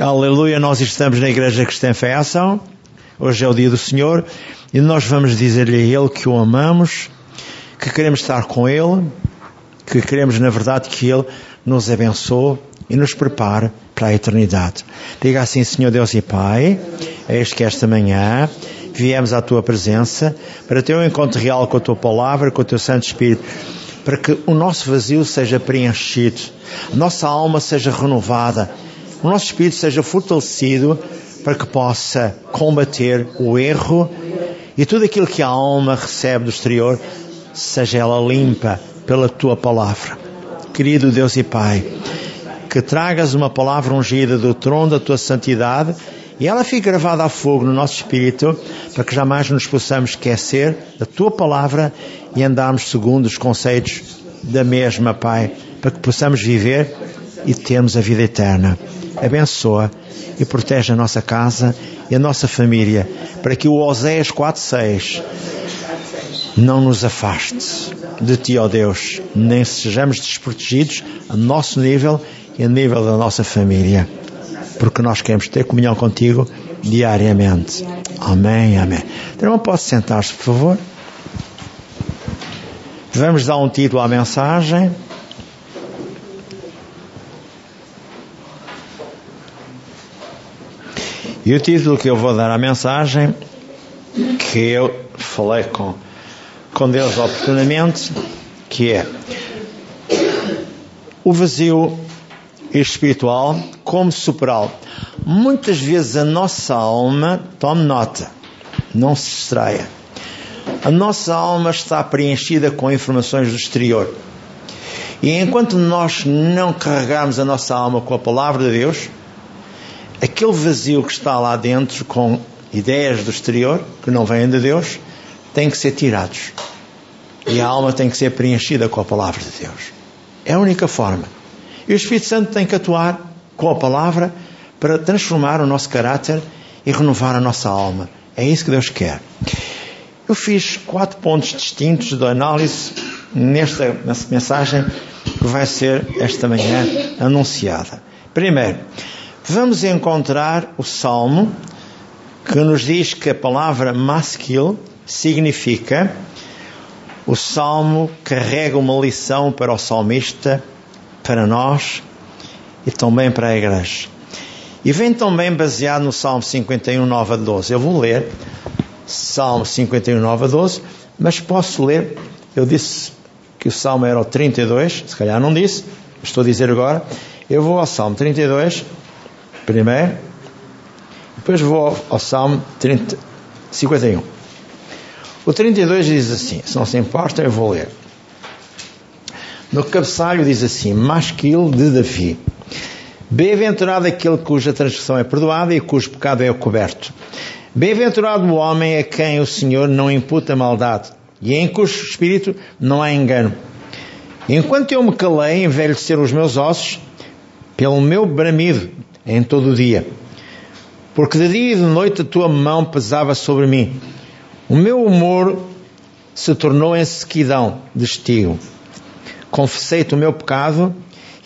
Aleluia, nós estamos na Igreja Cristã Fé Ação. Hoje é o dia do Senhor e nós vamos dizer-lhe a Ele que o amamos, que queremos estar com Ele, que queremos, na verdade, que Ele nos abençoe e nos prepare para a eternidade. Diga assim, Senhor Deus e Pai, eis que esta manhã viemos à Tua presença para ter um encontro real com a Tua palavra, com o Teu Santo Espírito, para que o nosso vazio seja preenchido, a nossa alma seja renovada, o nosso espírito seja fortalecido para que possa combater o erro e tudo aquilo que a alma recebe do exterior seja ela limpa pela tua palavra. Querido Deus e Pai, que tragas uma palavra ungida do trono da tua santidade e ela fique gravada a fogo no nosso espírito para que jamais nos possamos esquecer da tua palavra e andarmos segundo os conceitos da mesma, Pai, para que possamos viver e termos a vida eterna abençoa e protege a nossa casa e a nossa família, para que o Oséias 4.6 não nos afaste de Ti, ó Deus, nem sejamos desprotegidos a nosso nível e a nível da nossa família, porque nós queremos ter comunhão contigo diariamente. Amém, amém. Então, posso sentar-se, por favor? Vamos dar um título à mensagem. E o título que eu vou dar à mensagem, que eu falei com, com Deus oportunamente, que é o vazio espiritual, como superá-lo. Muitas vezes a nossa alma, tome nota, não se distraia. A nossa alma está preenchida com informações do exterior. E enquanto nós não carregarmos a nossa alma com a palavra de Deus, aquele vazio que está lá dentro com ideias do exterior, que não vêm de Deus, tem que ser tirados. E a alma tem que ser preenchida com a palavra de Deus. É a única forma. E o Espírito Santo tem que atuar com a palavra para transformar o nosso caráter e renovar a nossa alma. É isso que Deus quer. Eu fiz quatro pontos distintos de análise nesta mensagem que vai ser esta manhã anunciada. Primeiro, vamos encontrar o Salmo que nos diz que a palavra masquil significa o Salmo carrega uma lição para o salmista, para nós e também para a igreja. E vem também baseado no Salmo 51, 9 a 12. Eu vou ler Salmo 51, 9 a 12, mas posso ler, eu disse que o Salmo era o 32, se calhar não disse, estou a dizer agora. Eu vou ao Salmo 32, primeiro, depois vou ao Salmo 30, 51. O 32 diz assim, se não se importa, eu vou ler. No cabeçalho diz assim: Masquil de Davi. Bem-aventurado aquele cuja transgressão é perdoada e cujo pecado é coberto. Bem-aventurado o homem a quem o Senhor não imputa maldade e em cujo espírito não há engano. Enquanto eu me calei, envelheceram os meus ossos pelo meu bramido em todo o dia. Porque de dia e de noite a tua mão pesava sobre mim. O meu humor se tornou em sequidão de. Confessei-te o meu pecado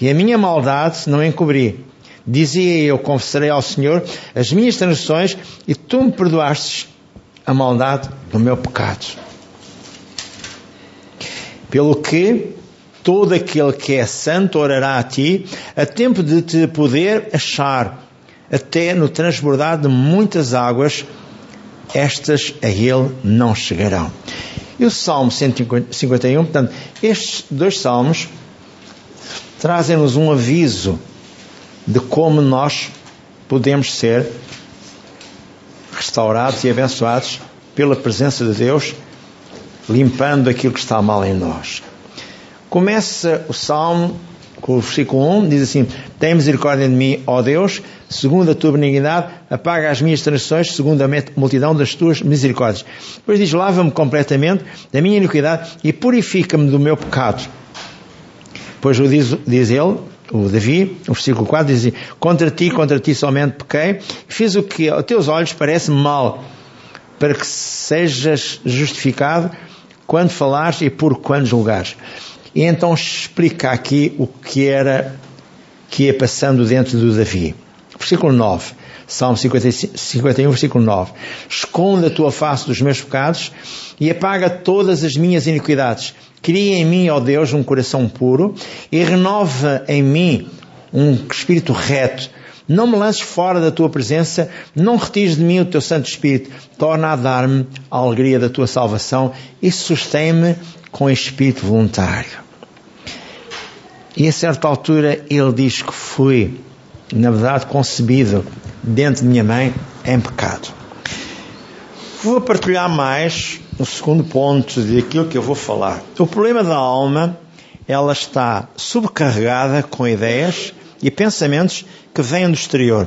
e a minha maldade não encobri. Dizia eu, confessarei ao Senhor as minhas transgressões e tu me perdoaste a maldade do meu pecado. Pelo que todo aquele que é santo orará a ti, a tempo de te poder achar, até no transbordar de muitas águas, estas a ele não chegarão. E o Salmo 151, portanto, estes dois salmos trazem-nos um aviso de como nós podemos ser restaurados e abençoados pela presença de Deus, limpando aquilo que está mal em nós. Começa o Salmo com o versículo 1, diz assim: Tem misericórdia de mim, ó Deus, segundo a tua benignidade, apaga as minhas transgressões, segundo a multidão das tuas misericórdias. Depois diz: Lava-me completamente da minha iniquidade e purifica-me do meu pecado. Depois diz, diz ele, o Davi, o versículo 4, diz assim, Contra ti, contra ti somente pequei, fiz o que aos teus olhos parece mal, para que sejas justificado quando falares e por quando julgares. E então explica aqui o que era que ia passando dentro do Davi. Versículo 9. Salmo 51, versículo 9. Esconde a tua face dos meus pecados e apaga todas as minhas iniquidades. Cria em mim, ó Deus, um coração puro e renova em mim um espírito reto. Não me lances fora da tua presença, não retires de mim o teu Santo Espírito. Torna a dar-me a alegria da tua salvação e sustém-me com espírito voluntário. E a certa altura ele diz que fui, na verdade, concebido dentro de minha mãe em pecado. Vou partilhar mais no segundo ponto daquilo que eu vou falar. O problema da alma, ela está subcarregada com ideias e pensamentos que vêm do exterior.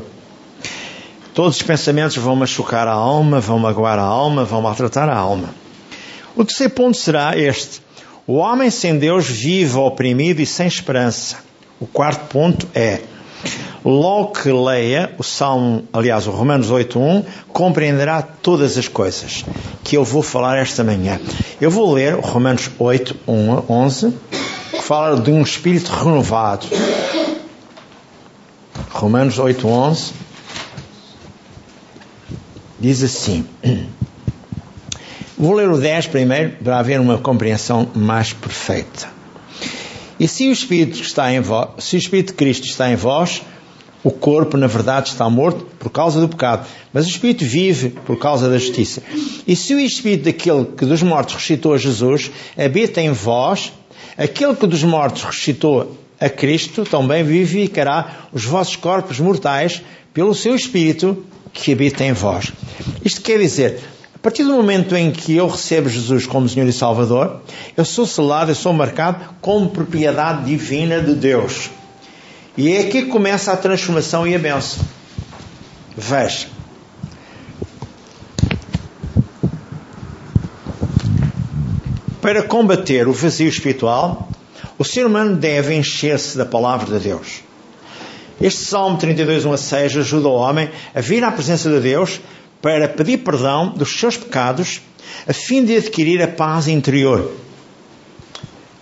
Todos os pensamentos vão machucar a alma, vão magoar a alma, vão maltratar a alma. O terceiro ponto será este. O homem sem Deus vive oprimido e sem esperança. O quarto ponto é Logo que leia o Salmo, aliás, o Romanos 8.1, compreenderá todas as coisas que eu vou falar esta manhã. Eu vou ler o Romanos 8.1 11, que fala de um espírito renovado. Romanos 8.11 diz assim. Vou ler o 10 primeiro para haver uma compreensão mais perfeita. E se o Espírito está em vós, se o Espírito de Cristo está em vós, o corpo, na verdade, está morto por causa do pecado, mas o espírito vive por causa da justiça. E se o espírito daquele que dos mortos ressuscitou a Jesus habita em vós, aquele que dos mortos ressuscitou a Cristo também vivificará os vossos corpos mortais pelo seu espírito que habita em vós. Isto quer dizer, partir do momento em que eu recebo Jesus como Senhor e Salvador, eu sou selado, eu sou marcado como propriedade divina de Deus. E é aqui que começa a transformação e a benção. Veja. Para combater o vazio espiritual, o ser humano deve encher-se da palavra de Deus. Este Salmo 32, 1 a 6 ajuda o homem a vir à presença de Deus para pedir perdão dos seus pecados, a fim de adquirir a paz interior.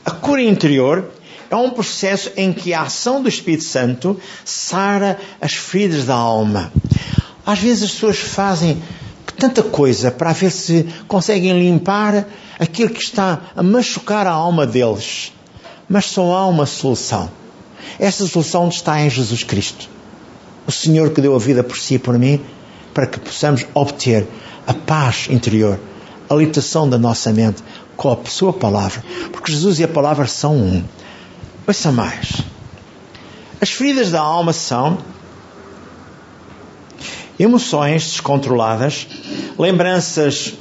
A cura interior é um processo em que a ação do Espírito Santo sara as feridas da alma. Às vezes as pessoas fazem tanta coisa para ver se conseguem limpar aquilo que está a machucar a alma deles. Mas só há uma solução. Essa solução está em Jesus Cristo. O Senhor que deu a vida por si e por mim, para que possamos obter a paz interior, a libertação da nossa mente com a sua palavra. Porque Jesus e a palavra são um. Ouça mais. As feridas da alma são emoções descontroladas, lembranças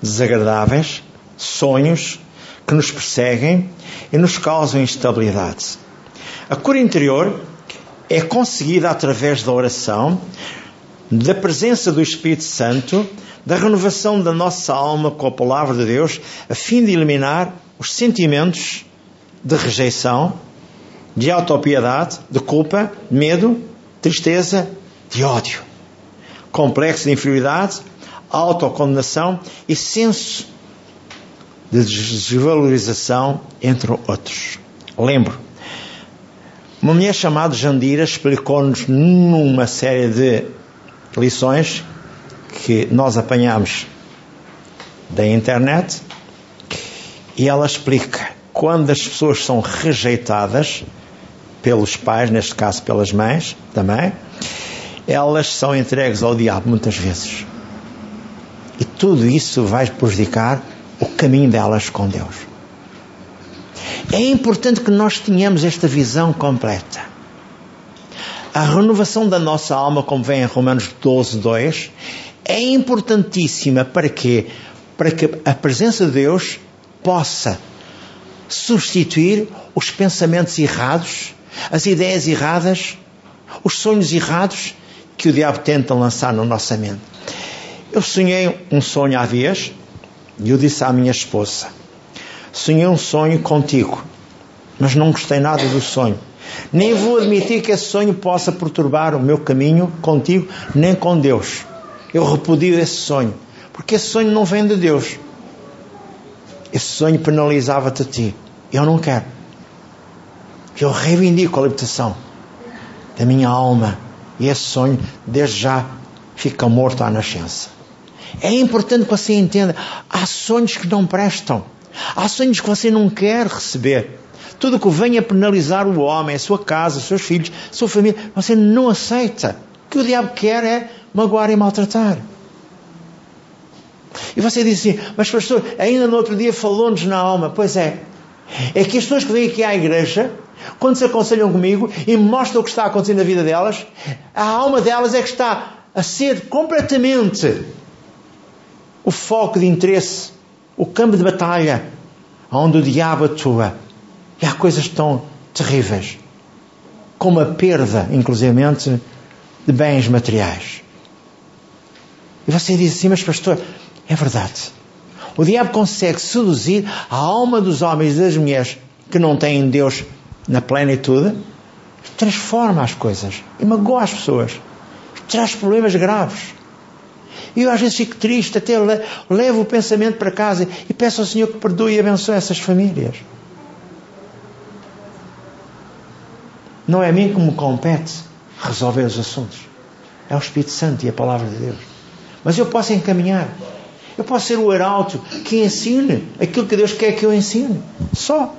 desagradáveis, sonhos que nos perseguem e nos causam instabilidade. A cura interior é conseguida através da oração, da presença do Espírito Santo, da renovação da nossa alma com a palavra de Deus, a fim de eliminar os sentimentos de rejeição, de autopiedade, de culpa, medo, tristeza, de ódio, complexo de inferioridade, autocondenação e senso de desvalorização, entre outros. Lembro, uma mulher chamada Jandira explicou-nos numa série de lições que nós apanhamos da internet e ela explica quando as pessoas são rejeitadas pelos pais, neste caso pelas mães também, elas são entregues ao diabo muitas vezes. E tudo isso vai prejudicar o caminho delas com Deus. É importante que nós tenhamos esta visão completa. A renovação da nossa alma, como vem em Romanos 12, 2, é importantíssima para quê? Para que a presença de Deus possa substituir os pensamentos errados, as ideias erradas, os sonhos errados que o diabo tenta lançar na nossa mente. Eu sonhei um sonho há dias e eu disse à minha esposa: Sonhei um sonho contigo, mas não gostei nada do sonho. Nem vou admitir que esse sonho possa perturbar o meu caminho contigo, nem com Deus. Eu repudio esse sonho, porque esse sonho não vem de Deus. Esse sonho penalizava-te a ti. Eu não quero. Eu reivindico a libertação. da minha alma. E esse sonho, desde já, fica morto à nascença. É importante que você entenda: há sonhos que não prestam, há sonhos que você não quer receber. Tudo que venha penalizar o homem, a sua casa, os seus filhos, a sua família, você não aceita. O que o diabo quer é magoar e maltratar. E você diz assim, mas pastor, ainda no outro dia falou-nos na alma. Pois é, é que as pessoas que vêm aqui à igreja, quando se aconselham comigo e mostram o que está acontecendo na vida delas, a alma delas é que está a ser completamente o foco de interesse, o campo de batalha, onde o diabo atua. E há coisas tão terríveis, como a perda, inclusivamente, de bens materiais. E você diz assim, mas pastor, é verdade. O diabo consegue seduzir a alma dos homens e das mulheres que não têm Deus na plenitude, transforma as coisas e magoa as pessoas, traz problemas graves. E eu às vezes fico triste, até levo o pensamento para casa e peço ao Senhor que perdoe e abençoe essas famílias. Não é a mim que me compete resolver os assuntos. É o Espírito Santo e a Palavra de Deus. Mas eu posso encaminhar. Eu posso ser o arauto que ensine aquilo que Deus quer que eu ensine. Só.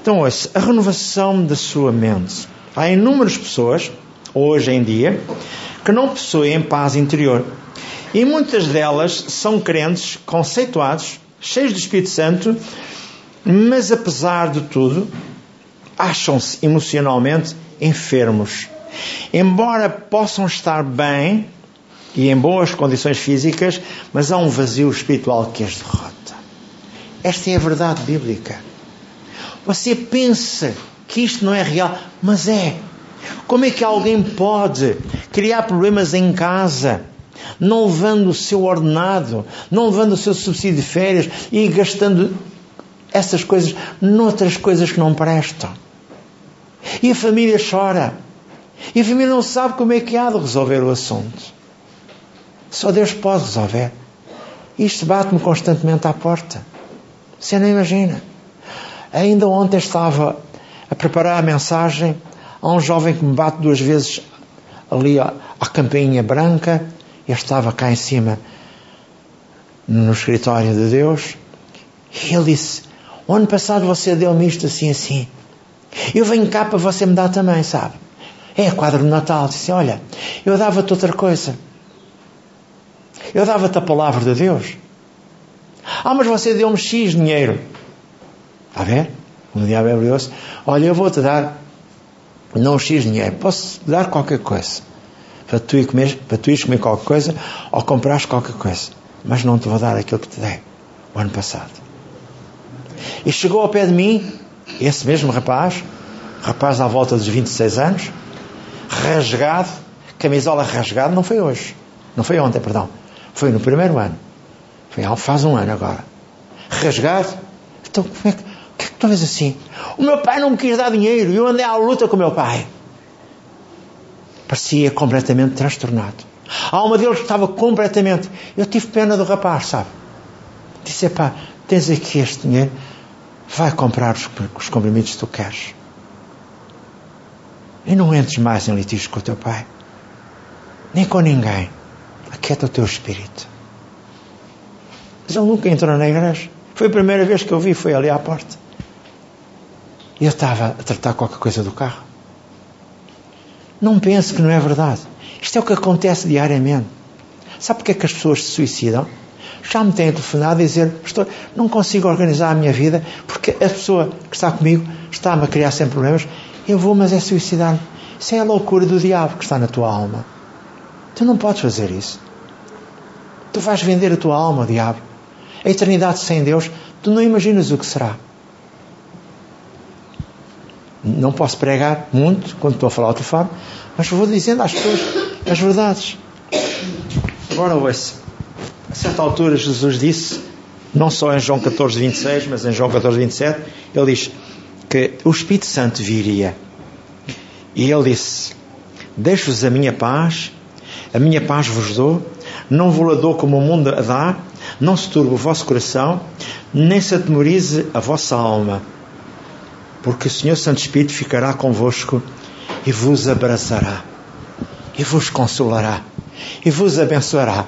Então, ouça, a renovação da sua mente. Há inúmeras pessoas, hoje em dia, que não possuem paz interior. E muitas delas são crentes conceituados, cheios do Espírito Santo, mas apesar de tudo, acham-se emocionalmente enfermos. Embora possam estar bem, e em boas condições físicas, mas há um vazio espiritual que as derrota. Esta é a verdade bíblica. Você pensa que isto não é real, mas é. Como é que alguém pode criar problemas em casa, não levando o seu ordenado, não levando o seu subsídio de férias e gastando essas coisas noutras coisas que não prestam? E a família chora. E a família não sabe como é que há de resolver o assunto. Só Deus pode resolver. Isto bate-me constantemente à porta. Você não imagina. Ainda ontem estava a preparar a mensagem a um jovem que me bate duas vezes ali à, campainha branca. Eu estava cá em cima no escritório de Deus. E ele disse: O ano passado você deu-me isto assim, assim. Eu venho cá para você me dar também, sabe? É quadro de Natal. Disse: Olha, eu dava-te outra coisa. Eu dava-te a palavra de Deus. Ah, mas você deu-me X dinheiro. Está a ver? O diabo é se Olha, eu vou-te dar não X dinheiro, posso dar qualquer coisa. Para tu, ir comer, para tu ires comer qualquer coisa ou comprares qualquer coisa. Mas não te vou dar aquilo que te dei o ano passado. E chegou ao pé de mim, esse mesmo rapaz, rapaz à volta dos 26 anos, rasgado, camisola rasgada, não foi hoje, não foi ontem, perdão, foi no primeiro ano. Foi faz um ano agora. Rasgado. Então, como é que, o que que tu vês assim? O meu pai não me quis dar dinheiro e eu andei à luta com o meu pai. Parecia completamente transtornado. A alma dele estava completamente. Eu tive pena do rapaz, sabe? Disse: pá, tens aqui este dinheiro, vai comprar os, os comprimidos que tu queres. E não entres mais em litígios com o teu pai, nem com ninguém. Aquieta o teu espírito. Mas ele nunca entrou na igreja. Foi a primeira vez que eu vi, foi ali à porta. E eu estava a tratar qualquer coisa do carro. Não pense que não é verdade. Isto é o que acontece diariamente. Sabe porque é que as pessoas se suicidam? Já me têm telefonado a dizer, pastor, não consigo organizar a minha vida porque a pessoa que está comigo está-me a criar sempre problemas. Eu vou, mas é suicidar-me. Isso é a loucura do diabo que está na tua alma. Tu não podes fazer isso. Tu vais vender a tua alma, diabo. A eternidade sem Deus, tu não imaginas o que será. Não posso pregar muito quando estou a falar ao telefone, mas vou dizendo às pessoas as verdades. Agora ouça. A certa altura Jesus disse, não só em João 14, 26, mas em João 14, 27, ele diz que o Espírito Santo viria. E ele disse: Deixo-vos a minha paz, a minha paz vos dou, não vos la dou como o mundo a dá, não se turbe o vosso coração, nem se atemorize a vossa alma, porque o Senhor Santo Espírito ficará convosco e vos abraçará, e vos consolará, e vos abençoará.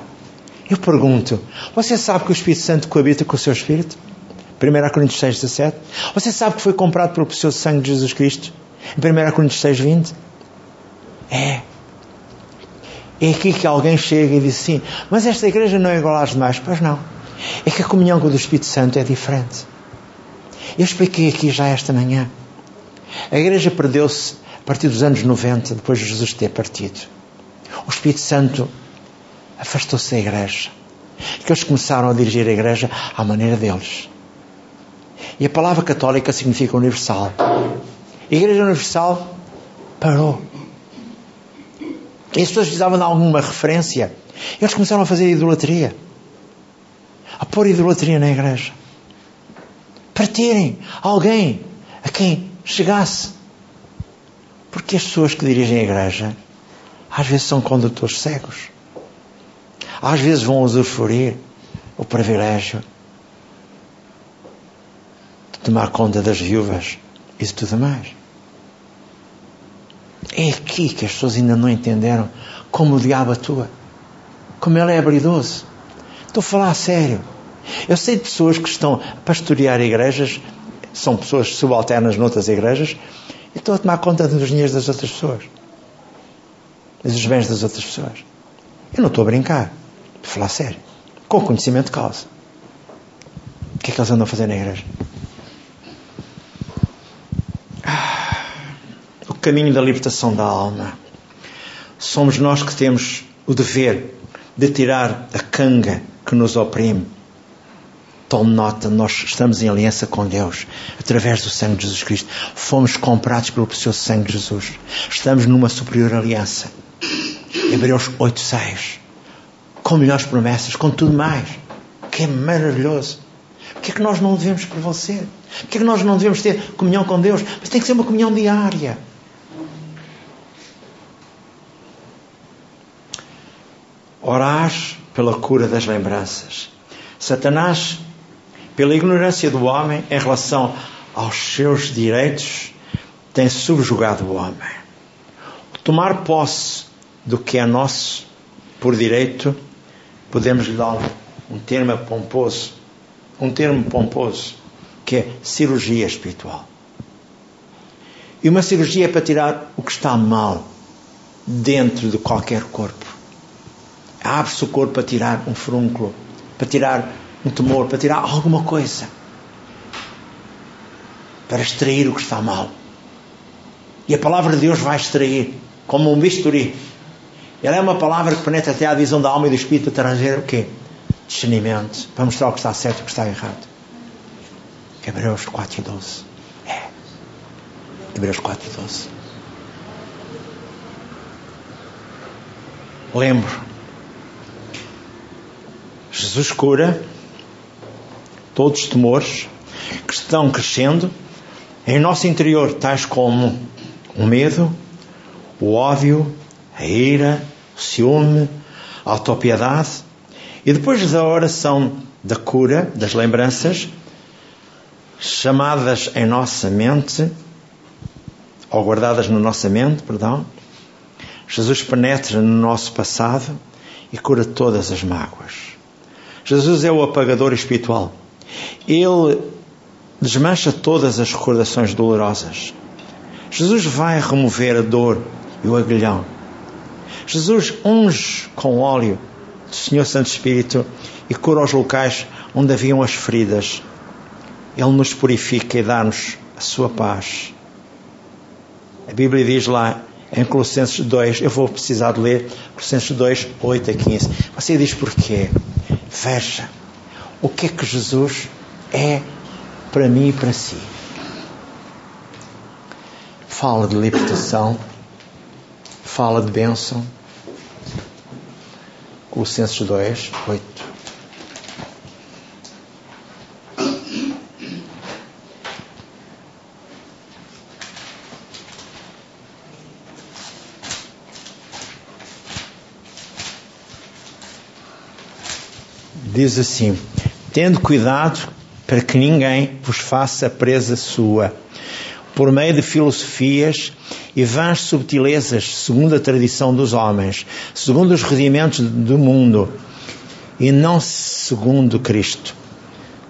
Eu pergunto, você sabe que o Espírito Santo coabita com o seu Espírito? 1 Coríntios 6, 17. Você sabe que foi comprado pelo precioso sangue de Jesus Cristo? Em 1 Coríntios 6, 20. É. É aqui que alguém chega e diz assim, mas esta igreja não é igual às demais. Pois não. É que a comunhão com o Espírito Santo é diferente. Eu expliquei aqui já esta manhã. A igreja perdeu-se a partir dos anos 90, depois de Jesus ter partido. O Espírito Santo afastou-se da igreja. Que eles começaram a dirigir a igreja à maneira deles. E a palavra católica significa universal. A igreja universal parou. E as pessoas precisavam de alguma referência. Eles começaram a fazer idolatria. A pôr idolatria na igreja. Para terem alguém a quem chegasse. Porque as pessoas que dirigem a igreja às vezes são condutores cegos. Às vezes vão usufruir o privilégio de tomar conta das viúvas e de tudo mais. É aqui que as pessoas ainda não entenderam como o diabo atua. Como ele é habilidoso. Estou a falar a sério. Eu sei de pessoas que estão a pastorear igrejas, são pessoas subalternas noutras igrejas, e estão a tomar conta dos dinheiros das outras pessoas. Dos bens das outras pessoas. Eu não estou a brincar. Estou a falar sério. Com conhecimento de causa. O que é que eles andam a fazer na igreja? caminho da libertação da alma. Somos nós que temos o dever de tirar a canga que nos oprime. Tome nota, nós estamos em aliança com Deus através do sangue de Jesus Cristo. Fomos comprados pelo precioso sangue de Jesus. Estamos numa superior aliança. Hebreus 8, 6. Com melhores promessas, com tudo mais. Que é maravilhoso. O que é que nós não devemos prevalecer? Que é que nós não devemos ter comunhão com Deus? Mas tem que ser uma comunhão diária. Orás pela cura das lembranças. Satanás, pela ignorância do homem em relação aos seus direitos, tem subjugado o homem. Tomar posse do que é nosso por direito, podemos lhe dar um termo pomposo, um termo pomposo, que é cirurgia espiritual. E uma cirurgia é para tirar o que está mal dentro de qualquer corpo. Abre-se o corpo para tirar um frúnculo, para tirar um tumor, para tirar alguma coisa. Para extrair o que está mal. E a palavra de Deus vai extrair, como um bisturi. Ela é uma palavra que penetra até a visão da alma e do espírito para trazer o quê? Discernimento. Para mostrar o que está certo e o que está errado. Hebreus 4.12. É. Hebreus 4.12. Lembro Jesus cura todos os temores que estão crescendo em nosso interior, tais como o medo, o ódio, a ira, o ciúme, a autopiedade. E depois da oração da cura, das lembranças, chamadas em nossa mente, ou guardadas na nossa mente, perdão, Jesus penetra no nosso passado e cura todas as mágoas. Jesus é o apagador espiritual. Ele desmancha todas as recordações dolorosas. Jesus vai remover a dor e o agrilhão. Jesus unge com óleo do Senhor Santo Espírito e cura os locais onde haviam as feridas. Ele nos purifica e dá-nos a sua paz. A Bíblia diz lá em Colossenses 2, eu vou precisar de ler Colossenses 2, 8 a 15. Você diz porquê? Veja o que é que Jesus é para mim e para si. Fala de libertação, fala de bênção. Colossenses 2, 8. diz assim: Tendo cuidado para que ninguém vos faça presa sua, por meio de filosofias e vãs subtilezas, segundo a tradição dos homens, segundo os rudimentos do mundo, e não segundo Cristo.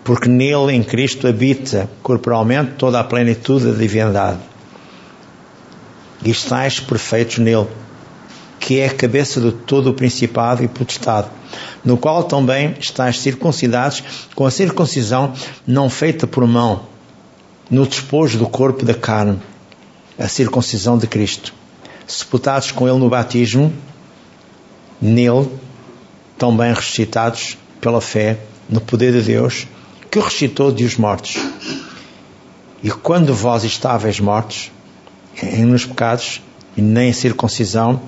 Porque nele, em Cristo, habita corporalmente toda a plenitude da divindade. E estáis perfeitos nele, que é a cabeça de todo o principado e potestade, no qual também estáis circuncidados com a circuncisão não feita por mão, no despojo do corpo da carne, a circuncisão de Cristo. Sepultados com Ele no batismo, nele, também ressuscitados pela fé no poder de Deus, que ressuscitou de os mortos. E quando vós estáveis mortos, nos pecados, e nem circuncisão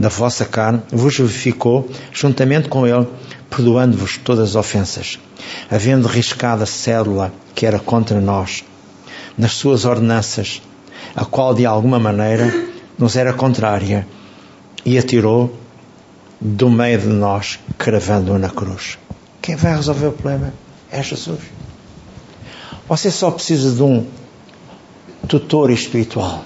da vossa carne, vos vivificou juntamente com Ele, perdoando-vos todas as ofensas, havendo riscado a cédula que era contra nós, nas suas ordenanças, a qual de alguma maneira nos era contrária, e atirou do meio de nós, cravando-o na cruz. Quem vai resolver o problema é Jesus. Você só precisa de um tutor espiritual.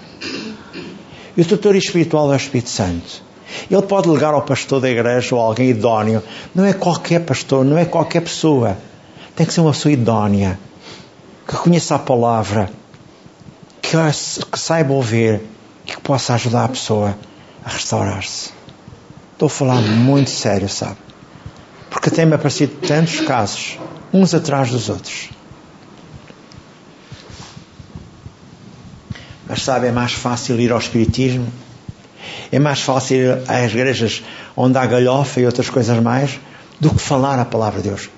E o tutor espiritual é o Espírito Santo. Ele pode ligar ao pastor da igreja ou alguém idóneo. Não é qualquer pastor, não é qualquer pessoa. Tem que ser uma pessoa idónea, que conheça a palavra, que, que saiba ouvir e que possa ajudar a pessoa a restaurar-se. Estou a falar muito sério, sabe? Porque tem-me aparecido tantos casos, uns atrás dos outros. Mas sabe, é mais fácil ir ao Espiritismo, é mais fácil ir às igrejas onde há galhofa e outras coisas mais, do que falar a palavra de Deus.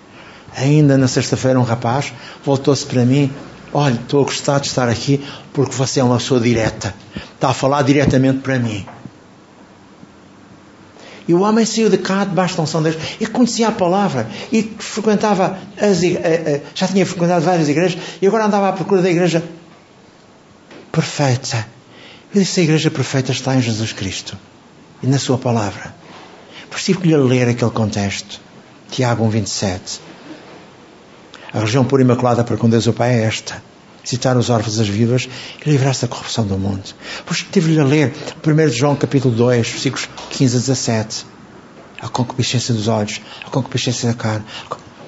Ainda na sexta-feira, um rapaz voltou-se para mim Olha, estou a gostar de estar aqui porque você é uma pessoa direta. Está a falar diretamente para mim. E o homem saiu de cá debaixo da unção de Deus e conhecia a palavra e frequentava as eh, eh, já tinha frequentado várias igrejas e agora andava à procura da igreja perfeita. Disse: a igreja perfeita está em Jesus Cristo e na Sua palavra. Por isso tive que lhe ler aquele contexto. Tiago 1,27. A região pura e imaculada para com Deus o Pai é esta. Visitar os órfãos das vidas e livrar-se da corrupção do mundo. A ler 1 João capítulo 2, versículos 15 a 17. A concupiscência dos olhos, a concupiscência da carne.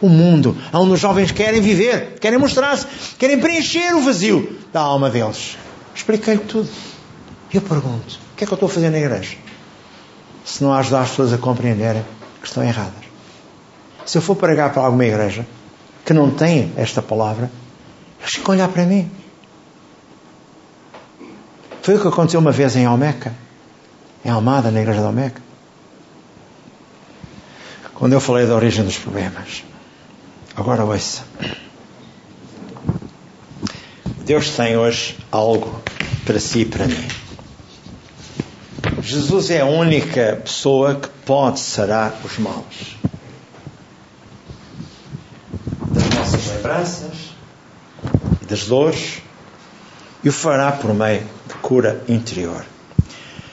O mundo, onde os jovens querem viver, querem mostrar-se, querem preencher o vazio da alma deles. Expliquei-lhe tudo. Eu pergunto: o que é que eu estou a fazer na igreja? Se não ajudar as pessoas a compreenderem que estão erradas. Se eu for pregar para alguma igreja que não têm esta palavra, eles ficam a olhar para mim. Foi o que aconteceu uma vez em Almeca, em Almada, na igreja de Almeca. Quando eu falei da origem dos problemas. Agora ouça. Deus tem hoje algo para si e para mim. Jesus é a única pessoa que pode sarar os maus. lembranças e das dores e o fará por meio de cura interior.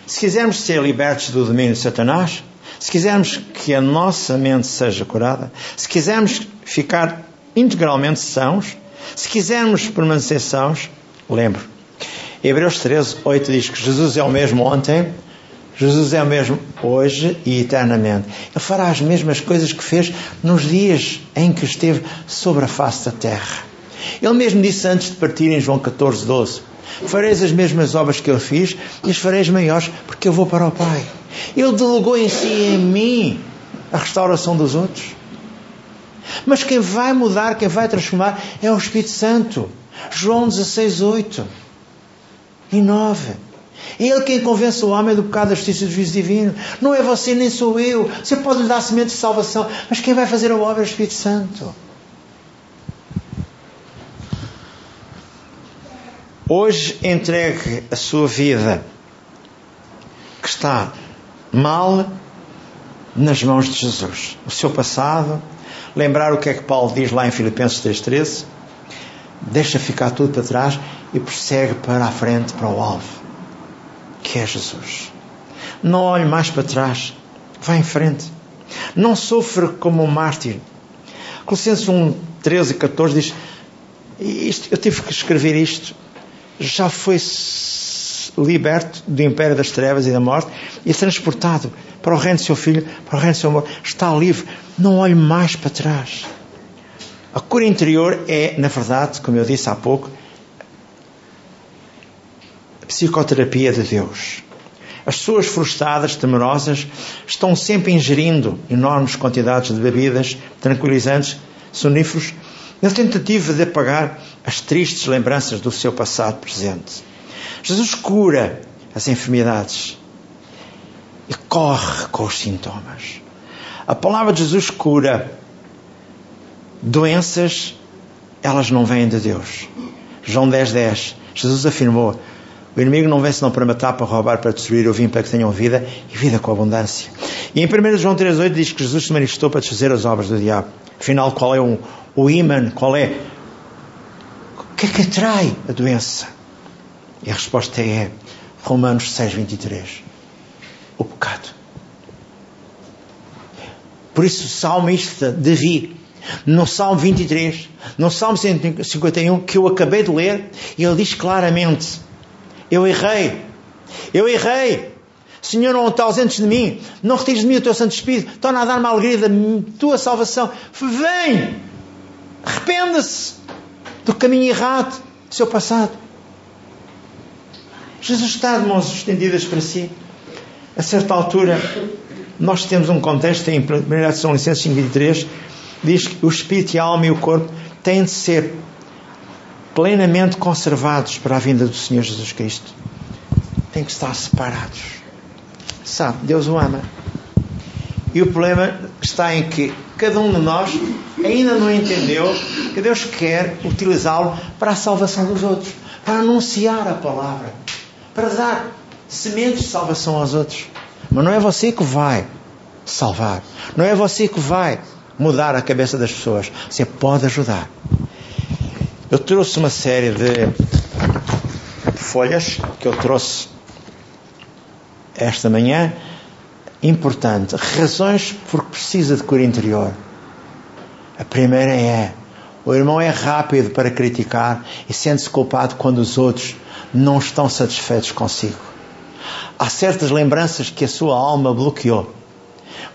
Se quisermos ser libertos do domínio de Satanás, se quisermos que a nossa mente seja curada, se quisermos ficar integralmente sãos, se quisermos permanecer sãos, lembre, Hebreus 13, 8 diz que Jesus é o mesmo ontem, Jesus é o mesmo hoje e eternamente. Ele fará as mesmas coisas que fez nos dias em que esteve sobre a face da terra. Ele mesmo disse antes de partir em João 14, 12: Fareis as mesmas obras que eu fiz e as fareis maiores, porque eu vou para o Pai. Ele delegou em si e em mim a restauração dos outros. Mas quem vai mudar, quem vai transformar é o Espírito Santo. João 16, 8 e 9. Ele quem convence o homem do pecado, da justiça e do juízo divino. Não é você nem sou eu. Você pode lhe dar semente de salvação, mas quem vai fazer a obra é o Espírito Santo. Hoje entregue a sua vida que está mal nas mãos de Jesus. O seu passado, lembrar o que é que Paulo diz lá em Filipenses 3,13, deixa ficar tudo para trás e prossegue para a frente, para o alvo que é Jesus. Não olhe mais para trás. Vá em frente. Não sofra como um mártir. Colossenses 1, 13 e 14 diz: isto, Eu tive que escrever isto. Já foi liberto do império das trevas e da morte e transportado para o reino do seu filho, para o reino do seu amor. Está livre. Não olhe mais para trás. A cura interior é, na verdade, como eu disse há pouco, psicoterapia de Deus. As pessoas frustradas, temerosas, estão sempre ingerindo enormes quantidades de bebidas tranquilizantes, soníferos, na tentativa de apagar as tristes lembranças do seu passado presente. Jesus cura as enfermidades e corre com os sintomas. A palavra de Jesus cura doenças, elas não vêm de Deus. João 10, 10. Jesus afirmou: O inimigo não vem senão para matar, para roubar, para destruir. Eu vim para que tenham vida e vida com abundância. E em 1 João 3, 8 diz que Jesus se manifestou para desfazer as obras do diabo. Afinal, qual é o, o imã? Qual é? O que é que atrai a doença? E a resposta é Romanos 6, 23. O pecado. Por isso, o salmista Davi, no Salmo 23, no Salmo 151, que eu acabei de ler, ele diz claramente: Eu errei, eu errei. Senhor, não te ausentes de mim, não retires de mim o teu Santo Espírito, torna a dar-me a alegria da tua salvação. Vem, arrependa-se do caminho errado do seu passado. Jesus está de mãos estendidas para si. A certa altura, nós temos um contexto em 1 São Licenças 523, diz que o espírito, a alma e o corpo têm de ser plenamente conservados para a vinda do Senhor Jesus Cristo. Têm que estar separados. Sabe, Deus o ama. E o problema está em que cada um de nós ainda não entendeu que Deus quer utilizá-lo para a salvação dos outros, para anunciar a palavra para dar sementes de salvação aos outros. Mas não é você que vai salvar. Não é você que vai mudar a cabeça das pessoas. Você pode ajudar. Eu trouxe uma série de folhas que eu trouxe esta manhã. Importante. Razões porque precisa de cura interior. A primeira é: o irmão é rápido para criticar e sente-se culpado quando os outros não estão satisfeitos consigo. Há certas lembranças que a sua alma bloqueou,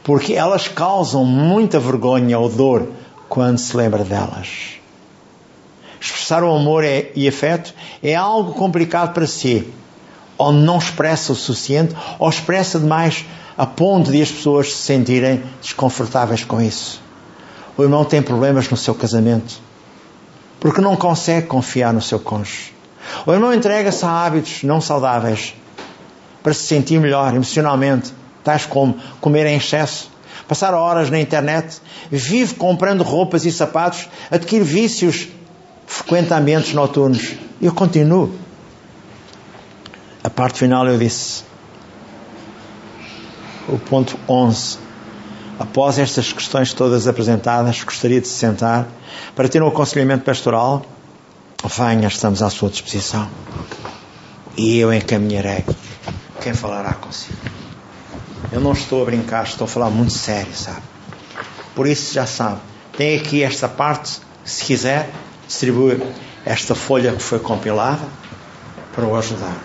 porque elas causam muita vergonha ou dor quando se lembra delas. Expressar o amor é, e afeto é algo complicado para si, ou não expressa o suficiente, ou expressa demais a ponto de as pessoas se sentirem desconfortáveis com isso. O irmão tem problemas no seu casamento porque não consegue confiar no seu cônjuge. O irmão entrega-se a hábitos não saudáveis para se sentir melhor emocionalmente, tais como comer em excesso, passar horas na internet, vive comprando roupas e sapatos, adquire vícios, frequenta ambientes noturnos. Eu continuo. A parte final eu disse. O ponto 11. Após estas questões todas apresentadas, gostaria de se sentar para ter um aconselhamento pastoral Venha, estamos à sua disposição. E eu encaminharei quem falará consigo. Eu não estou a brincar, estou a falar muito sério, sabe? Por isso já sabe. Tem aqui esta parte, se quiser, distribui esta folha que foi compilada para o ajudar.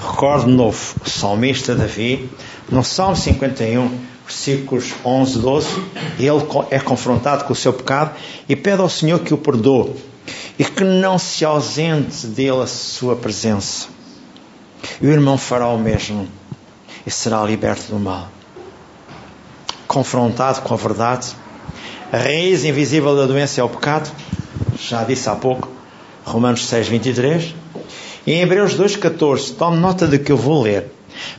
Recorde de novo o salmista Davi, no Salmo 51, versículos 11, 12, ele é confrontado com o seu pecado e pede ao Senhor que o perdoe e que não se ausente dele a sua presença. E o irmão fará o mesmo e será liberto do mal. Confrontado com a verdade, a raiz invisível da doença é o pecado, já disse há pouco, Romanos 6, 23. E em Hebreus 2, 14, tome nota do que eu vou ler.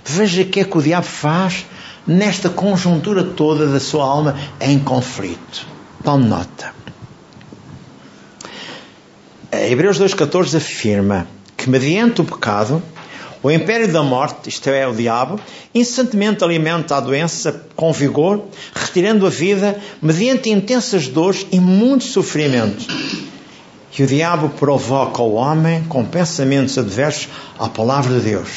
Veja o que é que o diabo faz nesta conjuntura toda da sua alma em conflito. Tome nota. Hebreus 2,14 afirma que, mediante o pecado, o império da morte, isto é, o diabo, incessantemente alimenta a doença com vigor, retirando a vida mediante intensas dores e muito sofrimento. E o diabo provoca o homem com pensamentos adversos à palavra de Deus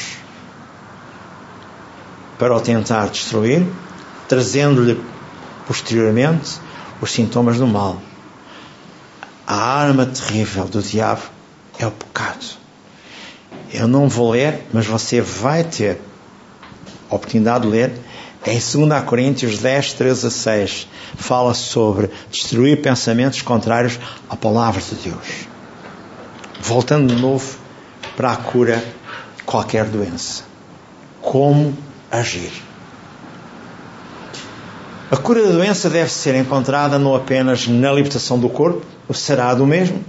para o tentar destruir, trazendo-lhe posteriormente os sintomas do mal. A arma terrível do diabo é o pecado. Eu não vou ler, mas você vai ter a oportunidade de ler. Em 2 Coríntios 10, 13 a 6, fala sobre destruir pensamentos contrários à palavra de Deus. Voltando de novo para a cura de qualquer doença. Como agir? A cura da doença deve ser encontrada não apenas na libertação do corpo, o será do mesmo,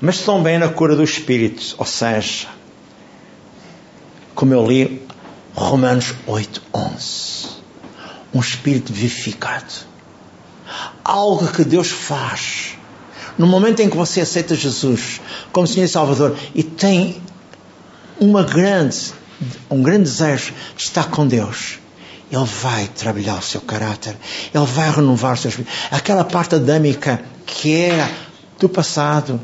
mas também na cura do espírito, ou seja, como eu li Romanos 8, 11. Um espírito vivificado. Algo que Deus faz. No momento em que você aceita Jesus como Senhor e Salvador e tem uma grande, um grande desejo de estar com Deus, Ele vai trabalhar o seu caráter, Ele vai renovar o seu espírito. Aquela parte adâmica que é do passado,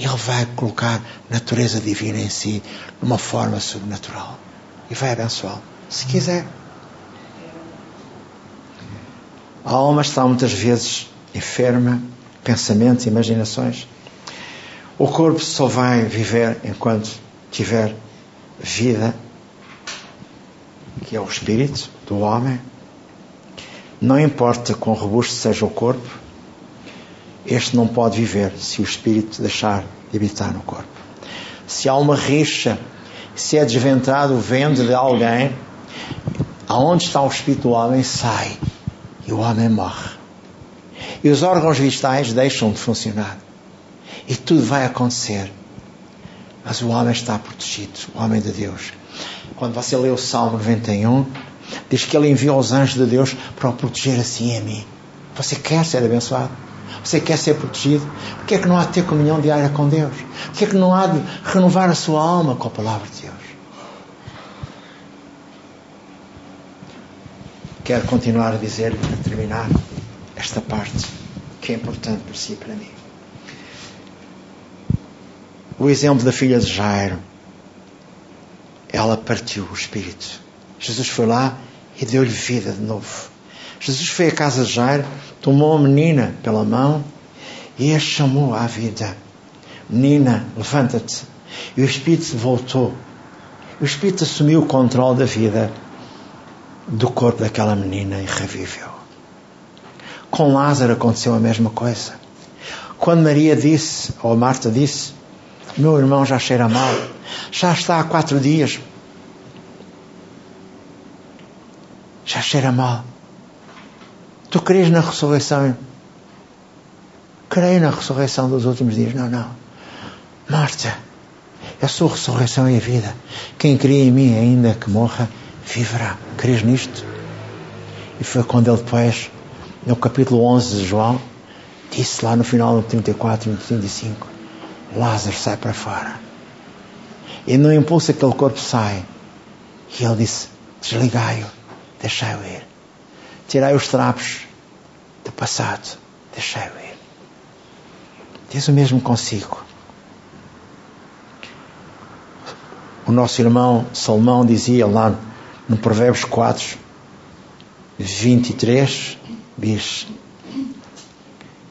Ele vai colocar natureza divina em si, de uma forma sobrenatural e vai abençoá-lo, se quiser. A alma está muitas vezes enferma, pensamentos, imaginações. O corpo só vai viver enquanto tiver vida, que é o espírito do homem. Não importa quão robusto seja o corpo, este não pode viver se o espírito deixar de habitar no corpo. Se há uma rixa se é desventrado o vento de alguém, aonde está o espírito do homem, sai e o homem morre. E os órgãos vitais deixam de funcionar. E tudo vai acontecer. Mas o homem está protegido, o homem de Deus. Quando você lê o Salmo 91, diz que ele enviou os anjos de Deus para o proteger assim a mim. Você quer ser abençoado? Você quer ser protegido? Por que é que não há de ter comunhão diária com Deus? Por que é que não há de renovar a sua alma com a palavra de Deus? Quero continuar a dizer, para terminar, esta parte que é importante para si e para mim. O exemplo da filha de Jairo. Ela partiu o espírito. Jesus foi lá e deu-lhe vida de novo. Jesus foi à casa de Jairo, tomou a menina pela mão e a chamou à vida. Menina, levanta-te. E o Espírito voltou. O Espírito assumiu o controle da vida do corpo daquela menina e reviveu. Com Lázaro aconteceu a mesma coisa. Quando Maria disse, ou Marta disse, meu irmão já cheira mal, já está há quatro dias, já cheira mal. Tu crês na ressurreição? Creio na ressurreição dos últimos dias. Não, não. Marta, a ressurreição e a vida. Quem crê em mim, ainda que morra, viverá. Crês nisto? E foi quando ele depois, no capítulo 11 de João, disse lá no final do 34 e 35, Lázaro sai para fora. E no impulso aquele corpo sai. E ele disse, desligai-o, deixai-o ir. Tirai os trapos do passado. Deixai-o ir. Diz o mesmo consigo. O nosso irmão Salomão dizia lá no Provérbios 4, 23, diz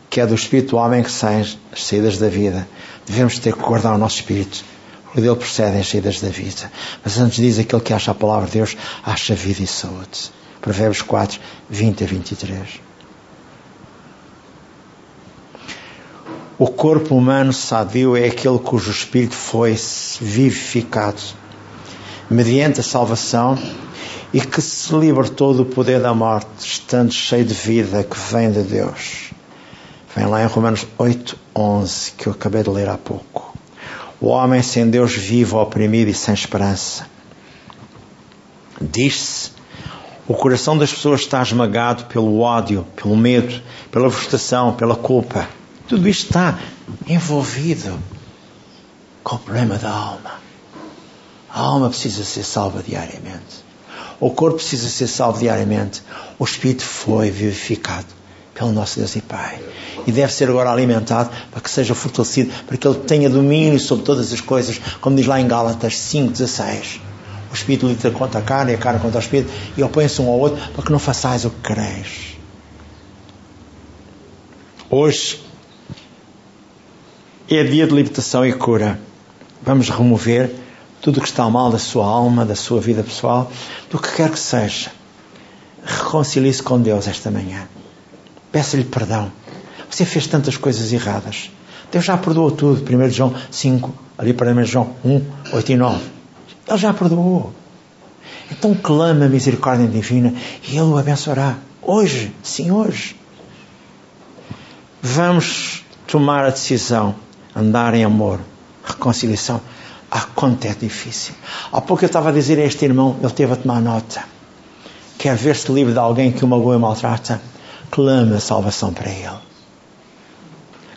que é do espírito do homem que saem as saídas da vida. Devemos ter que guardar o nosso espírito, porque dele procedem as saídas da vida. Mas antes diz aquele que acha a palavra de Deus, acha vida e saúde. Provérbios 4, 20 a 23. O corpo humano sadio é aquele cujo espírito foi vivificado mediante a salvação e que se libertou do poder da morte, estando cheio de vida que vem de Deus. Vem lá em Romanos 8, 11, que eu acabei de ler há pouco. O homem sem Deus vivo, oprimido e sem esperança. Diz-se o coração das pessoas está esmagado pelo ódio, pelo medo, pela frustração, pela culpa. Tudo isto está envolvido com o problema da alma. A alma precisa ser salva diariamente. O corpo precisa ser salvo diariamente. O espírito foi vivificado pelo nosso Deus e Pai. E deve ser agora alimentado para que seja fortalecido, para que ele tenha domínio sobre todas as coisas, como diz lá em Gálatas 5,16 o espírito luta contra a carne e a carne contra o espírito e opõem-se um ao outro para que não façais o que quereis. Hoje é dia de libertação e cura. Vamos remover tudo o que está mal da sua alma, da sua vida pessoal, do que quer que seja. Reconcilie-se com Deus esta manhã. Peça-lhe perdão. Você fez tantas coisas erradas. Deus já perdoou tudo. 1 João 5, ali para 1 João 1, 8 e 9. Ele já perdoou. Então clama a misericórdia divina e Ele o abençoará. Hoje, sim, hoje. Vamos tomar a decisão, andar em amor, reconciliação. Ah, quanto é difícil. Há pouco eu estava a dizer a este irmão, ele teve a tomar nota. Quer ver-se livre de alguém que o magoa e maltrata? Clama a salvação para ele.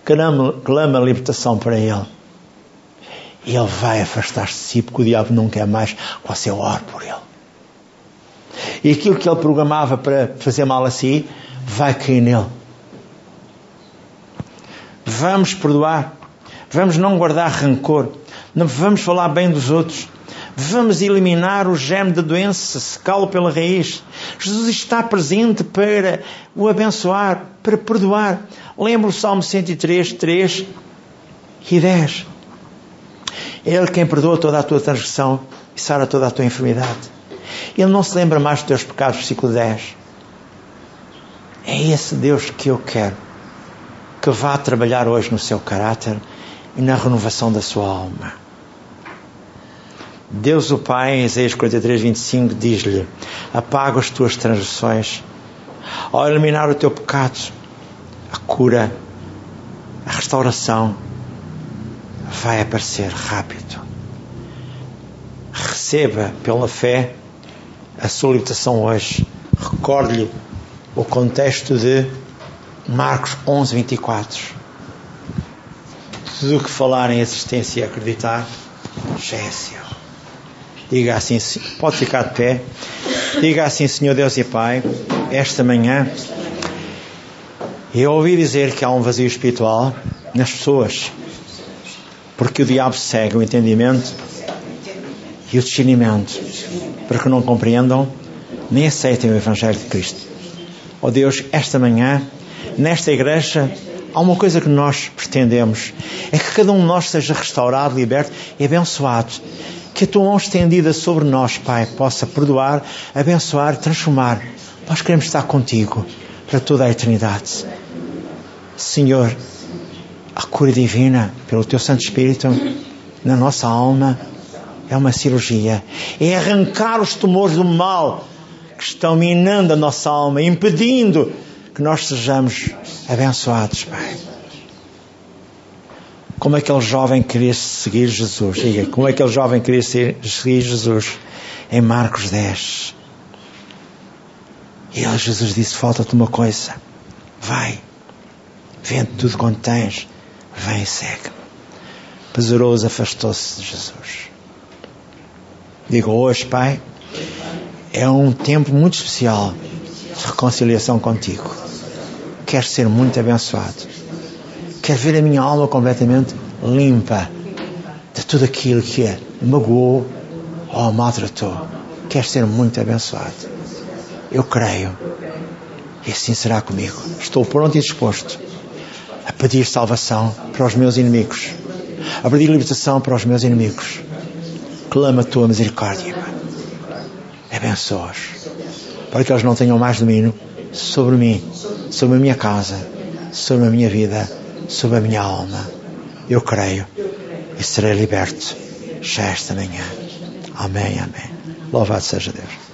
Clama, clama a libertação para ele. E ele vai afastar-se de si, porque o diabo não quer mais que você ore por ele. E aquilo que ele programava para fazer mal a si, vai cair nele. Vamos perdoar. Vamos não guardar rancor. Não vamos falar bem dos outros. Vamos eliminar o germe da doença, secá-lo pela raiz. Jesus está presente para o abençoar, para perdoar. Lembra o Salmo 103, 3 e 10. É Ele quem perdoa toda a tua transgressão e sara toda a tua enfermidade. Ele não se lembra mais dos teus pecados, versículo 10. É esse Deus que eu quero que vá trabalhar hoje no seu caráter e na renovação da sua alma. Deus o Pai, em Isaías 43, 25, diz-lhe: Apaga as tuas transgressões, ao eliminar o teu pecado, a cura, a restauração vai aparecer rápido. Receba pela fé a sua libertação hoje. Recorde-lhe o contexto de Marcos 11, 24. Tudo o que falar em existência e acreditar já é seu. Diga assim, pode ficar de pé. Diga assim, Senhor Deus e Pai, esta manhã eu ouvi dizer que há um vazio espiritual nas pessoas, porque o diabo segue o entendimento e o discernimento para que não compreendam nem aceitem o Evangelho de Cristo. Ó oh Deus, esta manhã, nesta igreja, há uma coisa que nós pretendemos: é que cada um de nós seja restaurado, liberto e abençoado. Que a tua mão estendida sobre nós, Pai, possa perdoar, abençoar, transformar. Nós queremos estar contigo para toda a eternidade. Senhor, a cura divina pelo teu Santo Espírito na nossa alma é uma cirurgia. É arrancar os tumores do mal que estão minando a nossa alma, impedindo que nós sejamos abençoados, Pai. Como aquele jovem queria seguir Jesus? Diga, como aquele jovem queria seguir Jesus? Em Marcos 10. E ele, Jesus disse: Falta-te uma coisa. Vai, vende tudo quanto tens, vem segue-me. Pesaroso afastou-se de Jesus. Digo hoje, Pai, é um tempo muito especial de reconciliação contigo. Quero ser muito abençoado. Quero ver a minha alma completamente limpa de tudo aquilo que é magoou ou maltratou. Quero ser muito abençoado. Eu creio. E assim será comigo. Estou pronto e disposto a pedir salvação para os meus inimigos, a pedir libertação para os meus inimigos clama a tua misericórdia. Abençoa-os. Para que eles não tenham mais domínio sobre mim, sobre a minha casa, sobre a minha vida, sobre a minha alma. Eu creio e serei liberto já esta manhã. Amém, amém. Louvado seja Deus.